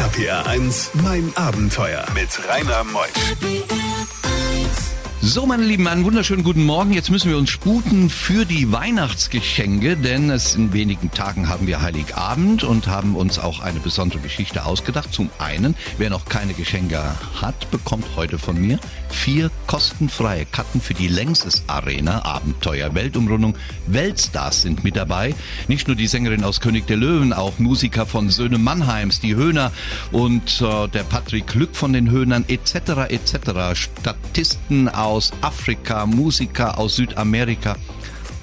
RPR 1, mein Abenteuer mit Rainer Meusch. So, meine Lieben, einen wunderschönen guten Morgen. Jetzt müssen wir uns sputen für die Weihnachtsgeschenke, denn es in wenigen Tagen haben wir Heiligabend und haben uns auch eine besondere Geschichte ausgedacht. Zum einen, wer noch keine Geschenke hat, bekommt heute von mir vier kostenfreie Karten für die Längses Arena Abenteuer Weltumrundung. Weltstars sind mit dabei. Nicht nur die Sängerin aus König der Löwen, auch Musiker von Söhne Mannheims, die Höhner und äh, der Patrick Glück von den Höhnern etc. etc. Statisten aus Afrika, Musiker aus Südamerika.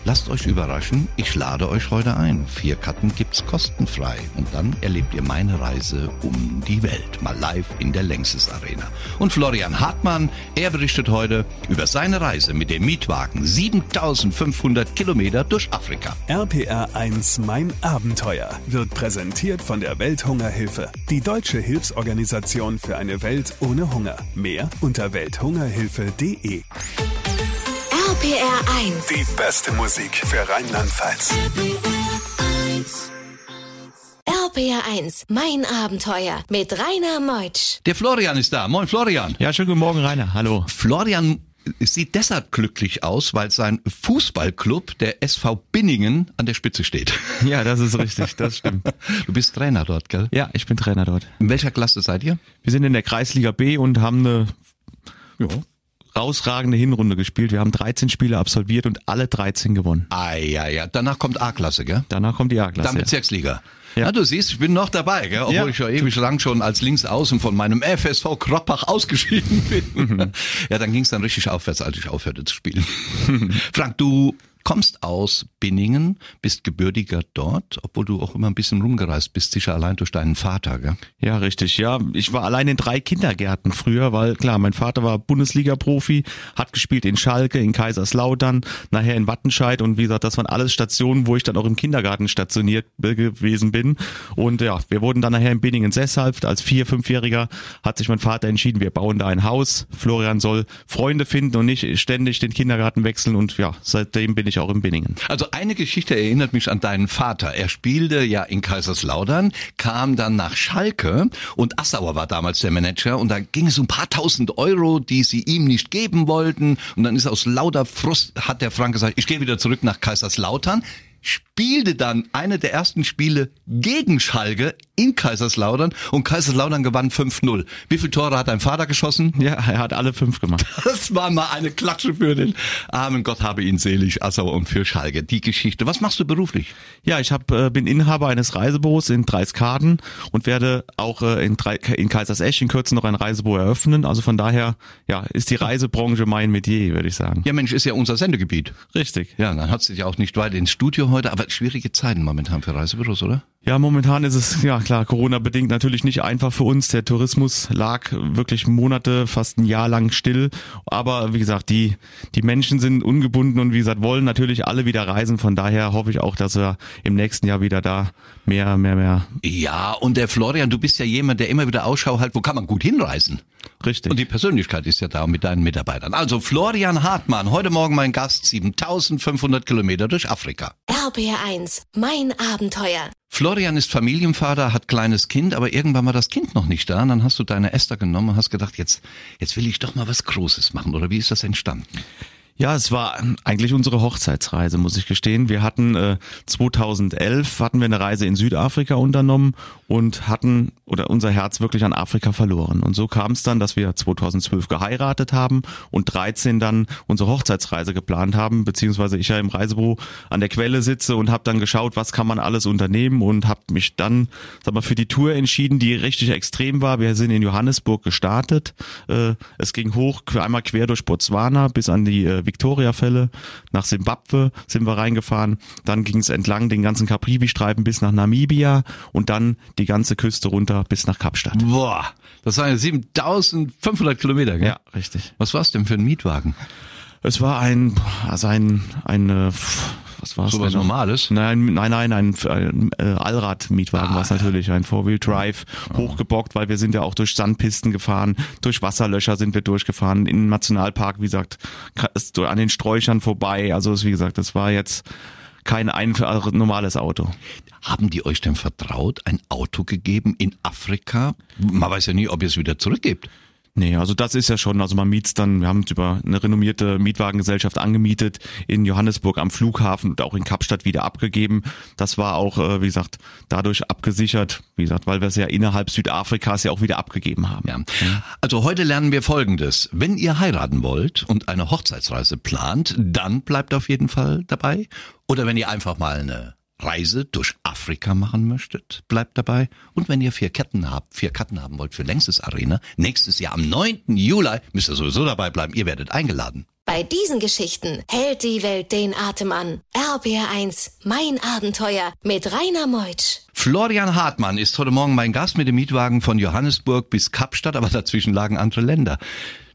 Lasst euch überraschen, ich lade euch heute ein. Vier Karten gibt's kostenfrei und dann erlebt ihr meine Reise um die Welt, mal live in der Längses Arena. Und Florian Hartmann, er berichtet heute über seine Reise mit dem Mietwagen 7500 Kilometer durch Afrika. RPR 1 Mein Abenteuer wird präsentiert von der Welthungerhilfe, die deutsche Hilfsorganisation für eine Welt ohne Hunger. Mehr unter welthungerhilfe.de. RPR 1. Die beste Musik für Rheinland-Pfalz. RPR 1, mein Abenteuer mit Rainer Meutsch. Der Florian ist da. Moin Florian. Ja, schönen guten Morgen, Rainer. Hallo. Florian sieht deshalb glücklich aus, weil sein Fußballclub, der SV Binningen, an der Spitze steht. Ja, das ist richtig, das stimmt. Du bist Trainer dort, gell? Ja, ich bin Trainer dort. In welcher Klasse seid ihr? Wir sind in der Kreisliga B und haben eine Ja. Rausragende Hinrunde gespielt. Wir haben 13 Spiele absolviert und alle 13 gewonnen. Ah, ja, ja. Danach kommt A-Klasse, gell? Danach kommt die Dann A-Klasse. Bezirksliga. Ja. Ja. du siehst, ich bin noch dabei, gell? obwohl Ja. ich ja ewig lang schon als Linksaußen von meinem FSV Kroppach ausgeschieden bin. Mhm. Ja, dann ging es dann richtig aufwärts, als ich aufhörte zu spielen. Frank, du kommst aus Binningen, bist gebürtiger dort, obwohl du auch immer ein bisschen rumgereist bist, sicher allein durch deinen Vater, gell? Ja, richtig. Ja, ich war allein in drei Kindergärten früher, weil klar, mein Vater war Bundesliga-Profi, hat gespielt in Schalke, in Kaiserslautern, nachher in Wattenscheid und wie gesagt, das waren alles Stationen, wo ich dann auch im Kindergarten stationiert gewesen bin. Und ja, wir wurden dann nachher in Binningen sesshaft. Als vier, fünfjähriger hat sich mein Vater entschieden, wir bauen da ein Haus. Florian soll Freunde finden und nicht ständig den Kindergarten wechseln und ja, seitdem bin ich auch in Binningen. Also eine Geschichte erinnert mich an deinen Vater. Er spielte ja in Kaiserslautern, kam dann nach Schalke und Assauer war damals der Manager und da ging es um ein paar tausend Euro, die sie ihm nicht geben wollten und dann ist aus lauter Frust, hat der Frank gesagt, ich gehe wieder zurück nach Kaiserslautern, spielte dann eine der ersten Spiele gegen Schalke in Kaiserslautern und Kaiserslautern gewann 5-0. Wie viele Tore hat dein Vater geschossen? Ja, er hat alle fünf gemacht. Das war mal eine Klatsche für den armen Gott habe ihn selig, Assauer und für Schalke. Die Geschichte. Was machst du beruflich? Ja, ich hab, äh, bin Inhaber eines Reisebüros in Dreiskaden und werde auch äh, in, Drei, in Kaisersesch in Kürze noch ein Reisebüro eröffnen. Also von daher, ja, ist die Reisebranche mein Metier, würde ich sagen. Ja, Mensch, ist ja unser Sendegebiet. Richtig. Ja, dann hat sich ja auch nicht weit ins Studio heute, aber schwierige Zeiten momentan für Reisebüros, oder? Ja, momentan ist es, ja klar, Corona-bedingt natürlich nicht einfach für uns. Der Tourismus lag wirklich Monate, fast ein Jahr lang still. Aber wie gesagt, die, die Menschen sind ungebunden und wie gesagt, wollen natürlich alle wieder reisen. Von daher hoffe ich auch, dass wir im nächsten Jahr wieder da mehr, mehr, mehr. Ja, und der Florian, du bist ja jemand, der immer wieder Ausschau halt, wo kann man gut hinreisen? Richtig. Und die Persönlichkeit ist ja da mit deinen Mitarbeitern. Also Florian Hartmann, heute Morgen mein Gast, 7500 Kilometer durch Afrika. RPR 1, mein Abenteuer. Florian ist Familienvater, hat kleines Kind, aber irgendwann war das Kind noch nicht da. Und dann hast du deine Esther genommen und hast gedacht, jetzt, jetzt will ich doch mal was Großes machen. Oder wie ist das entstanden? Ja, es war eigentlich unsere Hochzeitsreise, muss ich gestehen. Wir hatten äh, 2011 hatten wir eine Reise in Südafrika unternommen und hatten oder unser Herz wirklich an Afrika verloren. Und so kam es dann, dass wir 2012 geheiratet haben und 13 dann unsere Hochzeitsreise geplant haben, beziehungsweise ich ja im Reisebüro an der Quelle sitze und habe dann geschaut, was kann man alles unternehmen und habe mich dann, sag mal, für die Tour entschieden, die richtig extrem war. Wir sind in Johannesburg gestartet. Äh, es ging hoch, einmal quer durch Botswana bis an die äh, Victoria-Fälle. Nach Simbabwe sind wir reingefahren. Dann ging es entlang den ganzen Caprivi-Streifen bis nach Namibia und dann die ganze Küste runter bis nach Kapstadt. Boah, das waren ja 7500 Kilometer, gell? Ja, richtig. Was war's denn für ein Mietwagen? Es war ein, also ein, ein, äh, was war es So was? Normales? Nein, nein, nein, ein, ein äh, Allrad-Mietwagen war es natürlich, ein Four-Wheel-Drive, hochgebockt, weil wir sind ja auch durch Sandpisten gefahren, durch Wasserlöcher sind wir durchgefahren, in den Nationalpark, wie gesagt, an den Sträuchern vorbei, also wie gesagt, das war jetzt kein einfach normales Auto. Haben die euch denn vertraut, ein Auto gegeben in Afrika? Man weiß ja nie, ob ihr es wieder zurückgebt. Nee, also das ist ja schon, also man miet's dann, wir haben es über eine renommierte Mietwagengesellschaft angemietet, in Johannesburg am Flughafen und auch in Kapstadt wieder abgegeben. Das war auch, äh, wie gesagt, dadurch abgesichert, wie gesagt, weil wir es ja innerhalb Südafrikas ja auch wieder abgegeben haben. Ja. Also heute lernen wir Folgendes. Wenn ihr heiraten wollt und eine Hochzeitsreise plant, dann bleibt auf jeden Fall dabei. Oder wenn ihr einfach mal eine Reise durch Afrika machen möchtet, bleibt dabei. Und wenn ihr vier Ketten habt, vier Karten haben wollt für Längstes Arena, nächstes Jahr am 9. Juli, müsst ihr sowieso dabei bleiben, ihr werdet eingeladen. Bei diesen Geschichten hält die Welt den Atem an. RBR1, mein Abenteuer mit Rainer Meutsch. Florian Hartmann ist heute Morgen mein Gast mit dem Mietwagen von Johannesburg bis Kapstadt, aber dazwischen lagen andere Länder.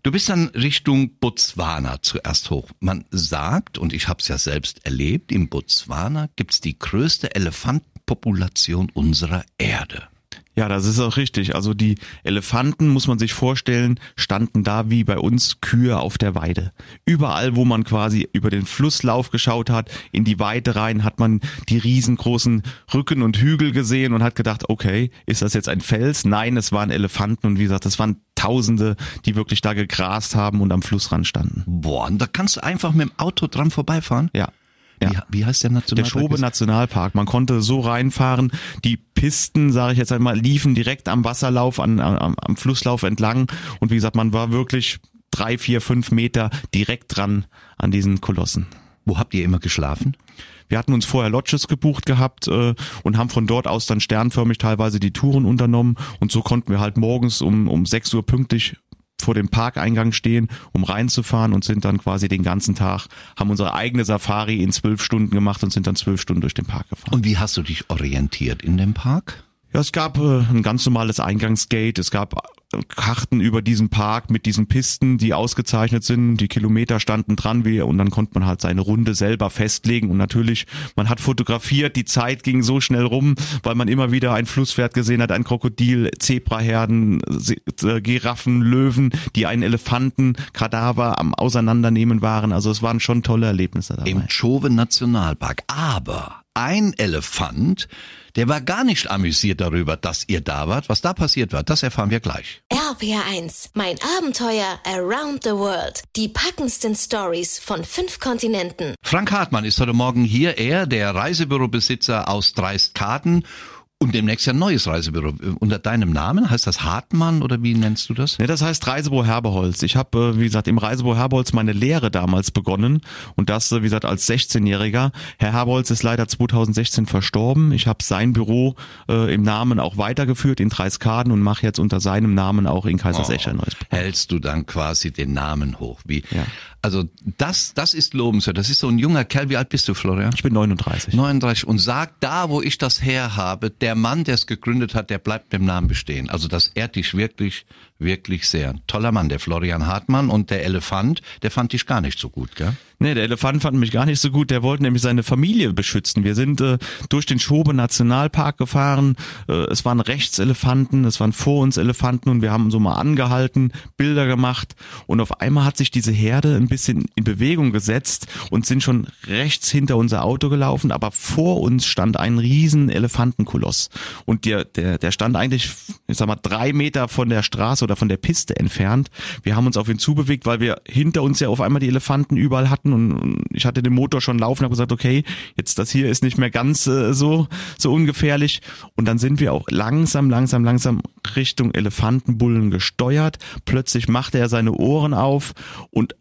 Du bist dann Richtung Botswana zuerst hoch. Man sagt, und ich habe es ja selbst erlebt, in Botswana gibt's die größte Elefantenpopulation unserer Erde. Ja, das ist auch richtig. Also die Elefanten, muss man sich vorstellen, standen da wie bei uns Kühe auf der Weide. Überall, wo man quasi über den Flusslauf geschaut hat, in die Weide rein, hat man die riesengroßen Rücken und Hügel gesehen und hat gedacht, okay, ist das jetzt ein Fels? Nein, es waren Elefanten und wie gesagt, es waren Tausende, die wirklich da gegrast haben und am Flussrand standen. Boah, und da kannst du einfach mit dem Auto dran vorbeifahren? Ja. Wie, wie heißt der Der Nationalpark? Schobe Nationalpark. Man konnte so reinfahren. Die Pisten, sage ich jetzt einmal, liefen direkt am Wasserlauf, an, am, am Flusslauf entlang. Und wie gesagt, man war wirklich drei, vier, fünf Meter direkt dran an diesen Kolossen. Wo habt ihr immer geschlafen? Wir hatten uns vorher Lodges gebucht gehabt äh, und haben von dort aus dann sternförmig teilweise die Touren unternommen. Und so konnten wir halt morgens um, um 6 Uhr pünktlich vor dem Parkeingang stehen, um reinzufahren und sind dann quasi den ganzen Tag, haben unsere eigene Safari in zwölf Stunden gemacht und sind dann zwölf Stunden durch den Park gefahren. Und wie hast du dich orientiert in dem Park? Ja, es gab äh, ein ganz normales Eingangsgate, es gab Karten über diesen Park mit diesen Pisten, die ausgezeichnet sind, die Kilometer standen dran, wie, und dann konnte man halt seine Runde selber festlegen und natürlich, man hat fotografiert, die Zeit ging so schnell rum, weil man immer wieder ein Flusspferd gesehen hat, ein Krokodil, Zebraherden, äh, Giraffen, Löwen, die einen Elefanten, Kadaver am Auseinandernehmen waren, also es waren schon tolle Erlebnisse dabei. Im Chove Nationalpark. Aber ein Elefant, der war gar nicht amüsiert darüber, dass ihr da wart. Was da passiert war, das erfahren wir gleich. RPR1, mein Abenteuer around the world. Die packendsten Stories von fünf Kontinenten. Frank Hartmann ist heute Morgen hier. Er, der Reisebürobesitzer aus Dreistkarten und demnächst ja ein neues Reisebüro. Unter deinem Namen heißt das Hartmann oder wie nennst du das? Ja, das heißt Reisebüro Herbeholz. Ich habe, äh, wie gesagt, im Reisebüro Herbeholz meine Lehre damals begonnen und das, äh, wie gesagt, als 16-Jähriger. Herr Herbeholz ist leider 2016 verstorben. Ich habe sein Büro äh, im Namen auch weitergeführt in Dreiskaden und mache jetzt unter seinem Namen auch in Kaisersecher ein neues Büro. Hältst du dann quasi den Namen hoch? Wie? Ja. Also das, das ist lobenswert. Das ist so ein junger Kerl. Wie alt bist du, Florian? Ich bin 39. 39 und sagt, da wo ich das her habe, der Mann, der es gegründet hat, der bleibt mit dem Namen bestehen. Also das ehrt dich wirklich, wirklich sehr. Toller Mann, der Florian Hartmann und der Elefant, der fand dich gar nicht so gut, gell? Nee, der Elefant fand mich gar nicht so gut. Der wollte nämlich seine Familie beschützen. Wir sind äh, durch den Schobe Nationalpark gefahren. Äh, es waren Rechtselefanten, es waren vor uns Elefanten und wir haben so mal angehalten, Bilder gemacht und auf einmal hat sich diese Herde ein bisschen in Bewegung gesetzt und sind schon rechts hinter unser Auto gelaufen, aber vor uns stand ein riesen Elefantenkoloss und der, der, der stand eigentlich, ich sag mal, drei Meter von der Straße oder von der Piste entfernt. Wir haben uns auf ihn zubewegt, weil wir hinter uns ja auf einmal die Elefanten überall hatten und und ich hatte den Motor schon laufen, habe gesagt, okay, jetzt das hier ist nicht mehr ganz äh, so so ungefährlich und dann sind wir auch langsam, langsam, langsam Richtung Elefantenbullen gesteuert. Plötzlich machte er seine Ohren auf und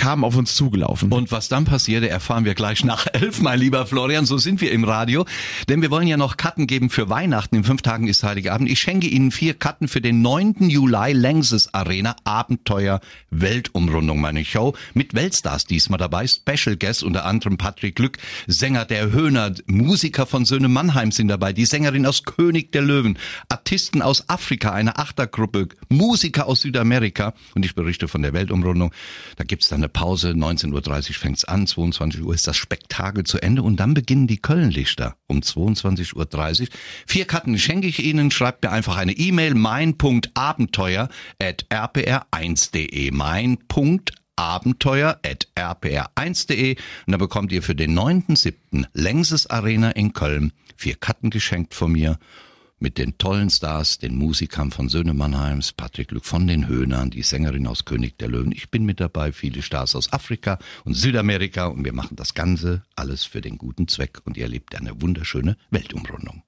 kam auf uns zugelaufen. Und was dann passierte, erfahren wir gleich nach elf, mein lieber Florian. So sind wir im Radio. Denn wir wollen ja noch Karten geben für Weihnachten. In fünf Tagen ist Heiligabend. Ich schenke Ihnen vier Karten für den 9. Juli Längses Arena Abenteuer Weltumrundung, meine Show. Mit Weltstars diesmal dabei. Special Guest unter anderem Patrick Glück, Sänger der Höhner, Musiker von Söhne Mannheim sind dabei, die Sängerin aus König der Löwen, Artisten aus Afrika, eine Achtergruppe, Musiker aus Südamerika. Und ich berichte von der Weltumrundung. Da gibt's dann eine Pause, 19.30 Uhr fängt's an, 22 Uhr ist das Spektakel zu Ende und dann beginnen die Kölnlichter um 22.30 Uhr. Vier Karten schenke ich Ihnen, schreibt mir einfach eine E-Mail, mein.abenteuer at rpr1.de, mein.abenteuer abenteuer.rpr1.de und da bekommt ihr für den 9.7. Längses Arena in Köln vier Karten geschenkt von mir mit den tollen Stars, den Musikern von Söhne Mannheims, Patrick Glück von den Höhnern, die Sängerin aus König der Löwen. Ich bin mit dabei, viele Stars aus Afrika und Südamerika und wir machen das Ganze alles für den guten Zweck und ihr erlebt eine wunderschöne Weltumrundung.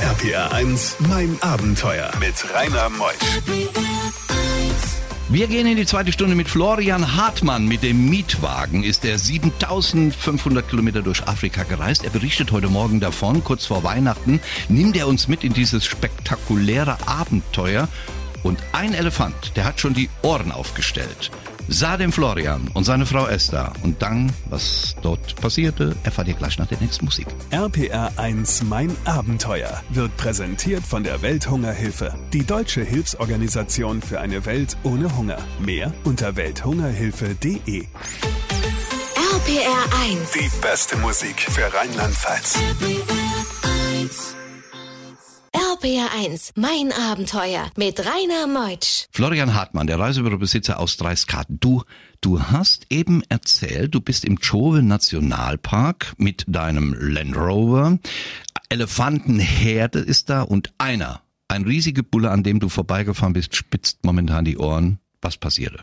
RPR 1, mein Abenteuer mit Rainer Meusch. Wir gehen in die zweite Stunde mit Florian Hartmann. Mit dem Mietwagen ist er 7500 Kilometer durch Afrika gereist. Er berichtet heute Morgen davon, kurz vor Weihnachten. Nimmt er uns mit in dieses spektakuläre Abenteuer. Und ein Elefant, der hat schon die Ohren aufgestellt sah den Florian und seine Frau Esther. Und dann, was dort passierte, erfahrt ihr gleich nach der nächsten Musik. RPR 1 Mein Abenteuer wird präsentiert von der Welthungerhilfe, die deutsche Hilfsorganisation für eine Welt ohne Hunger. Mehr unter welthungerhilfe.de. RPR 1. Die beste Musik für Rheinland-Pfalz. RPR 1, mein Abenteuer mit Rainer Meutsch. Florian Hartmann, der Reisebürobesitzer aus Dreiskarten. Du, du hast eben erzählt, du bist im Chove Nationalpark mit deinem Land Rover. Elefantenherde ist da und einer, ein riesiger Bulle, an dem du vorbeigefahren bist, spitzt momentan die Ohren. Was passierte?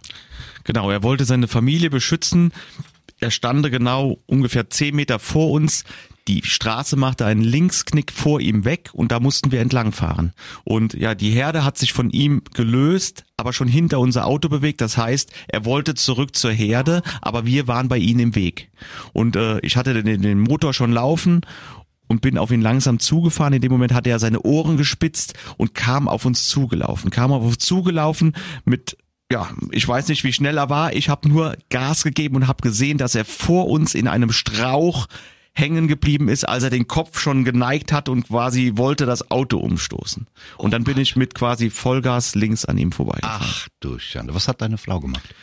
Genau, er wollte seine Familie beschützen. Er stand genau ungefähr zehn Meter vor uns. Die Straße machte einen Linksknick vor ihm weg und da mussten wir entlangfahren. Und ja, die Herde hat sich von ihm gelöst, aber schon hinter unser Auto bewegt. Das heißt, er wollte zurück zur Herde, aber wir waren bei ihm im Weg. Und äh, ich hatte den, den Motor schon laufen und bin auf ihn langsam zugefahren. In dem Moment hatte er seine Ohren gespitzt und kam auf uns zugelaufen. Kam auf uns zugelaufen mit ja, ich weiß nicht, wie schnell er war. Ich habe nur Gas gegeben und habe gesehen, dass er vor uns in einem Strauch hängen geblieben ist, als er den Kopf schon geneigt hat und quasi wollte das Auto umstoßen. Und dann bin ich mit quasi Vollgas links an ihm vorbeigefahren. Ach du Schande, was hat deine Frau gemacht?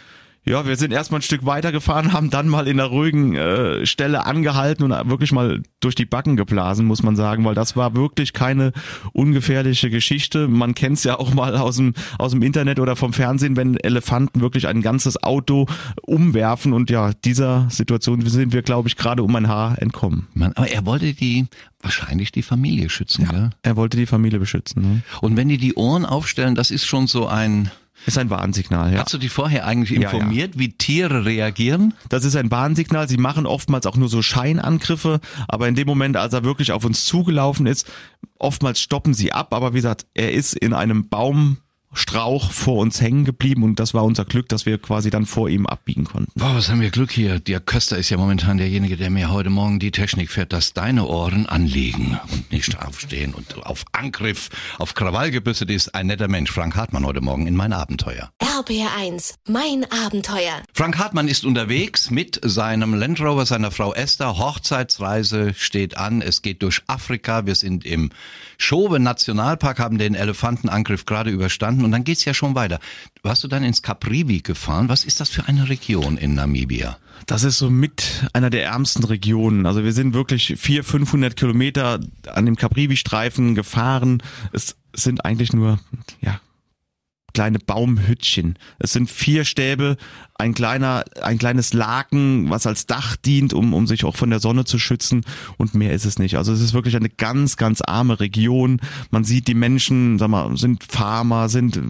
Ja, wir sind erstmal ein Stück weitergefahren, haben dann mal in einer ruhigen äh, Stelle angehalten und wirklich mal durch die Backen geblasen, muss man sagen, weil das war wirklich keine ungefährliche Geschichte. Man kennt es ja auch mal aus dem, aus dem Internet oder vom Fernsehen, wenn Elefanten wirklich ein ganzes Auto umwerfen und ja, dieser Situation sind wir, glaube ich, gerade um ein Haar entkommen. Man, aber er wollte die, wahrscheinlich die Familie schützen, ja. ja? Er wollte die Familie beschützen. Ne? Und wenn die die Ohren aufstellen, das ist schon so ein ist ein Warnsignal, ja. Hast du dich vorher eigentlich informiert, ja, ja. wie Tiere reagieren? Das ist ein Warnsignal. Sie machen oftmals auch nur so Scheinangriffe, aber in dem Moment, als er wirklich auf uns zugelaufen ist, oftmals stoppen sie ab. Aber wie gesagt, er ist in einem Baum Strauch vor uns hängen geblieben und das war unser Glück, dass wir quasi dann vor ihm abbiegen konnten. Boah, was haben wir Glück hier. Der Köster ist ja momentan derjenige, der mir heute Morgen die Technik fährt, dass deine Ohren anliegen und nicht aufstehen und auf Angriff, auf Krawall gebüsset ist. Ein netter Mensch, Frank Hartmann heute Morgen in mein Abenteuer. RBR1, mein Abenteuer. Frank Hartmann ist unterwegs mit seinem Land Rover, seiner Frau Esther. Hochzeitsreise steht an. Es geht durch Afrika. Wir sind im Schobe Nationalpark, haben den Elefantenangriff gerade überstanden und dann geht's ja schon weiter. Warst du dann ins Caprivi gefahren? Was ist das für eine Region in Namibia? Das ist so mit einer der ärmsten Regionen. Also wir sind wirklich vier, 500 Kilometer an dem Caprivi-Streifen gefahren. Es sind eigentlich nur, ja, kleine Baumhüttchen. Es sind vier Stäbe, ein kleiner, ein kleines Laken, was als Dach dient, um, um sich auch von der Sonne zu schützen und mehr ist es nicht. Also es ist wirklich eine ganz, ganz arme Region. Man sieht die Menschen, sag mal, sind Farmer, sind,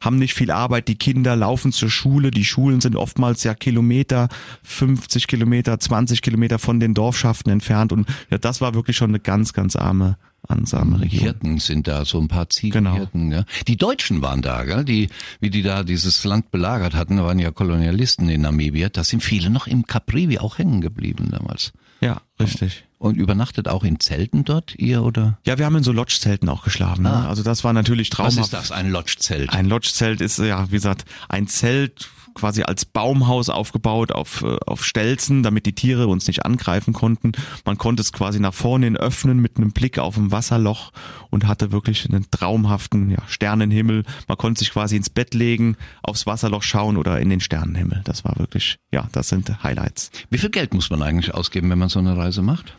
haben nicht viel Arbeit, die Kinder laufen zur Schule, die Schulen sind oftmals ja Kilometer, 50 Kilometer, 20 Kilometer von den Dorfschaften entfernt und ja, das war wirklich schon eine ganz, ganz arme Region. Hirten sind da, so ein paar Ziegenhirten. Genau. Ja. Die Deutschen waren da, gell? die, wie die da dieses Land belagert hatten, waren ja Kolonialisten in Namibia. Da sind viele noch im Caprivi auch hängen geblieben damals. Ja, richtig. Und übernachtet auch in Zelten dort, ihr oder? Ja, wir haben in so Lodge-Zelten auch geschlafen. Ah. Ne? Also das war natürlich traumhaft. Was ist das, ein Lodge-Zelt? Ein Lodge-Zelt ist, ja, wie gesagt, ein Zelt, quasi als Baumhaus aufgebaut auf, äh, auf Stelzen, damit die Tiere uns nicht angreifen konnten. Man konnte es quasi nach vorne hin öffnen mit einem Blick auf ein Wasserloch und hatte wirklich einen traumhaften ja, Sternenhimmel. Man konnte sich quasi ins Bett legen, aufs Wasserloch schauen oder in den Sternenhimmel. Das war wirklich, ja, das sind Highlights. Wie viel Geld muss man eigentlich ausgeben, wenn man so eine Reise macht?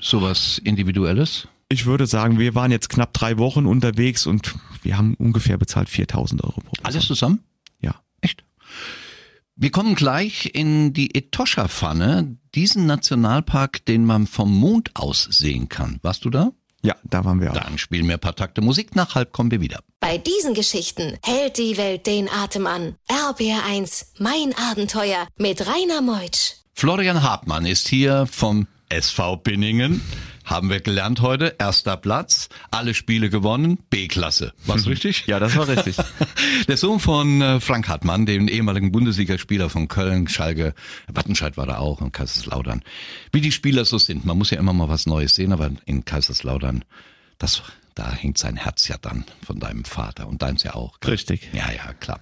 Sowas Individuelles? Ich würde sagen, wir waren jetzt knapp drei Wochen unterwegs und wir haben ungefähr bezahlt 4000 Euro pro Person. Alles zusammen? Wir kommen gleich in die Etosha-Pfanne, diesen Nationalpark, den man vom Mond aus sehen kann. Warst du da? Ja, da waren wir auch. Dann spielen wir ein paar Takte Musik. Nach halb kommen wir wieder. Bei diesen Geschichten hält die Welt den Atem an. RBR1, mein Abenteuer mit Rainer Meutsch. Florian Hartmann ist hier vom SV Binningen. Haben wir gelernt heute. Erster Platz, alle Spiele gewonnen, B-Klasse. War's richtig? Ja, das war richtig. Der Sohn von äh, Frank Hartmann, dem ehemaligen Bundesligaspieler von Köln, Schalke, Wattenscheid war da auch und Kaiserslautern. Wie die Spieler so sind. Man muss ja immer mal was Neues sehen, aber in Kaiserslautern, das, da hängt sein Herz ja dann von deinem Vater und deins ja auch. Richtig. Ja, ja, klar.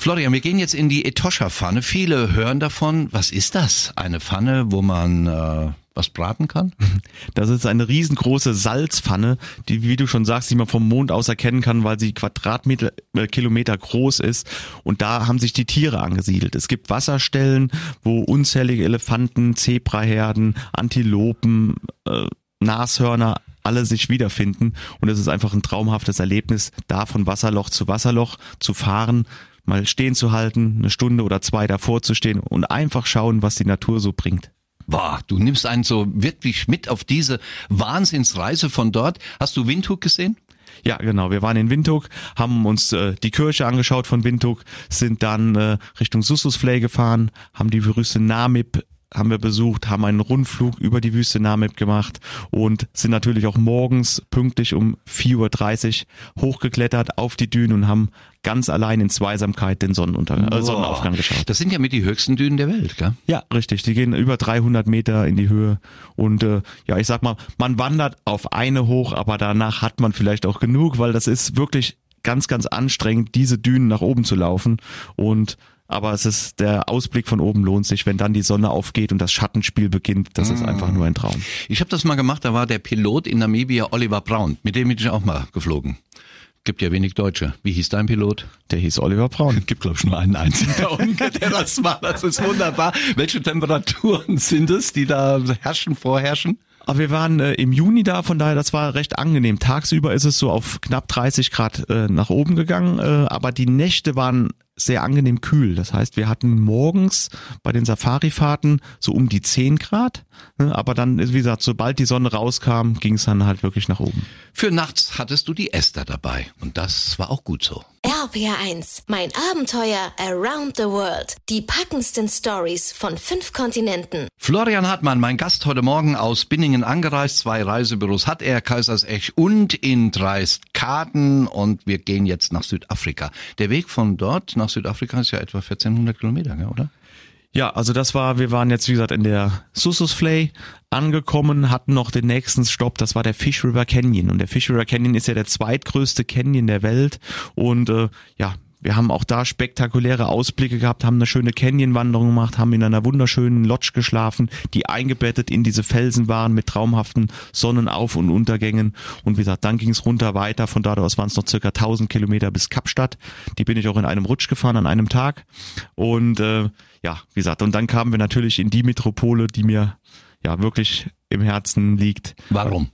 Florian, wir gehen jetzt in die Etosha-Pfanne. Viele hören davon. Was ist das? Eine Pfanne, wo man äh, was braten kann? Das ist eine riesengroße Salzpfanne, die, wie du schon sagst, die man vom Mond aus erkennen kann, weil sie Quadratmeter, äh, Kilometer groß ist. Und da haben sich die Tiere angesiedelt. Es gibt Wasserstellen, wo unzählige Elefanten, Zebraherden, Antilopen, äh, Nashörner alle sich wiederfinden. Und es ist einfach ein traumhaftes Erlebnis, da von Wasserloch zu Wasserloch zu fahren, mal stehen zu halten, eine Stunde oder zwei davor zu stehen und einfach schauen, was die Natur so bringt. Boah, du nimmst einen so wirklich mit auf diese Wahnsinnsreise von dort. Hast du Windhoek gesehen? Ja, genau. Wir waren in Windhoek, haben uns äh, die Kirche angeschaut von Windhoek, sind dann äh, Richtung Sussusflay gefahren, haben die Wüste Namib haben wir besucht, haben einen Rundflug über die Wüste Namib gemacht und sind natürlich auch morgens pünktlich um 4.30 Uhr hochgeklettert auf die Dünen und haben ganz allein in Zweisamkeit den Sonnenunter äh, Sonnenaufgang geschaut. Das sind ja mit die höchsten Dünen der Welt, gell? Ja, richtig. Die gehen über 300 Meter in die Höhe und äh, ja, ich sag mal, man wandert auf eine hoch, aber danach hat man vielleicht auch genug, weil das ist wirklich ganz, ganz anstrengend, diese Dünen nach oben zu laufen und aber es ist der Ausblick von oben lohnt sich, wenn dann die Sonne aufgeht und das Schattenspiel beginnt. Das ist einfach nur ein Traum. Ich habe das mal gemacht, da war der Pilot in Namibia Oliver Braun. Mit dem bin ich auch mal geflogen. Gibt ja wenig Deutsche. Wie hieß dein Pilot? Der hieß Oliver Braun. Gibt, glaube ich, nur einen einzigen da unten, der das war. Das ist wunderbar. Welche Temperaturen sind es, die da herrschen, vorherrschen? Aber wir waren äh, im Juni da, von daher, das war recht angenehm. Tagsüber ist es so auf knapp 30 Grad äh, nach oben gegangen, äh, aber die Nächte waren sehr angenehm kühl. Das heißt, wir hatten morgens bei den Safari-Fahrten so um die 10 Grad, ne, aber dann, wie gesagt, sobald die Sonne rauskam, ging es dann halt wirklich nach oben. Für nachts hattest du die Esther dabei und das war auch gut so. RPR1, mein Abenteuer around the world. Die packendsten Stories von fünf Kontinenten. Florian Hartmann, mein Gast heute Morgen aus Binningen angereist. Zwei Reisebüros hat er, Kaisersesch und in Dreistkarten und wir gehen jetzt nach Südafrika. Der Weg von dort nach Südafrika ist ja etwa 1400 Kilometer, oder? Ja, also das war, wir waren jetzt wie gesagt in der Sussusflay angekommen, hatten noch den nächsten Stopp, das war der Fish River Canyon. Und der Fish River Canyon ist ja der zweitgrößte Canyon der Welt. Und äh, ja, wir haben auch da spektakuläre Ausblicke gehabt, haben eine schöne Canyonwanderung gemacht, haben in einer wunderschönen Lodge geschlafen, die eingebettet in diese Felsen waren mit traumhaften Sonnenauf- und Untergängen. Und wie gesagt, dann ging es runter weiter. Von da aus waren es noch circa 1000 Kilometer bis Kapstadt. Die bin ich auch in einem Rutsch gefahren an einem Tag. Und äh, ja, wie gesagt, und dann kamen wir natürlich in die Metropole, die mir ja wirklich im Herzen liegt. Warum?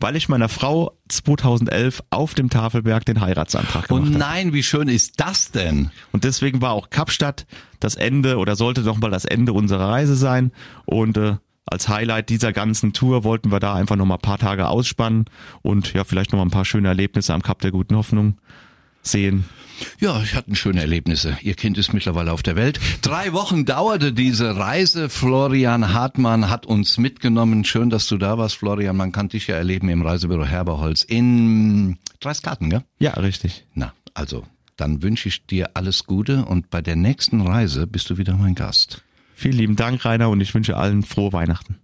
Weil ich meiner Frau 2011 auf dem Tafelberg den Heiratsantrag Oh gemacht habe. nein, wie schön ist das denn? Und deswegen war auch Kapstadt das Ende oder sollte doch mal das Ende unserer Reise sein. Und äh, als Highlight dieser ganzen Tour wollten wir da einfach noch mal ein paar Tage ausspannen und ja, vielleicht noch mal ein paar schöne Erlebnisse am Kap der Guten Hoffnung sehen. Ja, ich hatte schöne Erlebnisse. Ihr Kind ist mittlerweile auf der Welt. Drei Wochen dauerte diese Reise. Florian Hartmann hat uns mitgenommen. Schön, dass du da warst, Florian. Man kann dich ja erleben im Reisebüro Herberholz in Dreiskarten, gell? Ja, richtig. Na, also, dann wünsche ich dir alles Gute und bei der nächsten Reise bist du wieder mein Gast. Vielen lieben Dank, Rainer, und ich wünsche allen frohe Weihnachten.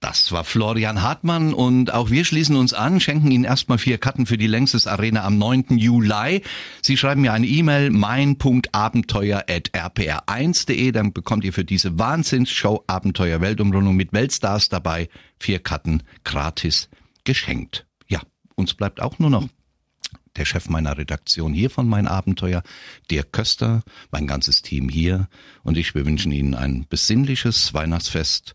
Das war Florian Hartmann und auch wir schließen uns an, schenken Ihnen erstmal vier Karten für die Längstes Arena am 9. Juli. Sie schreiben mir eine E-Mail mein.abenteuer.rpr1.de, dann bekommt ihr für diese Wahnsinnsshow Abenteuer Weltumrundung mit Weltstars dabei vier Karten gratis geschenkt. Ja, uns bleibt auch nur noch der Chef meiner Redaktion hier von Mein Abenteuer, Dirk Köster, mein ganzes Team hier und ich, wir wünschen Ihnen ein besinnliches Weihnachtsfest.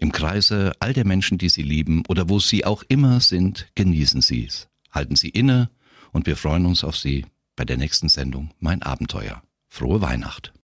Im Kreise all der Menschen, die Sie lieben oder wo Sie auch immer sind, genießen Sie es. Halten Sie inne und wir freuen uns auf Sie bei der nächsten Sendung Mein Abenteuer. Frohe Weihnacht.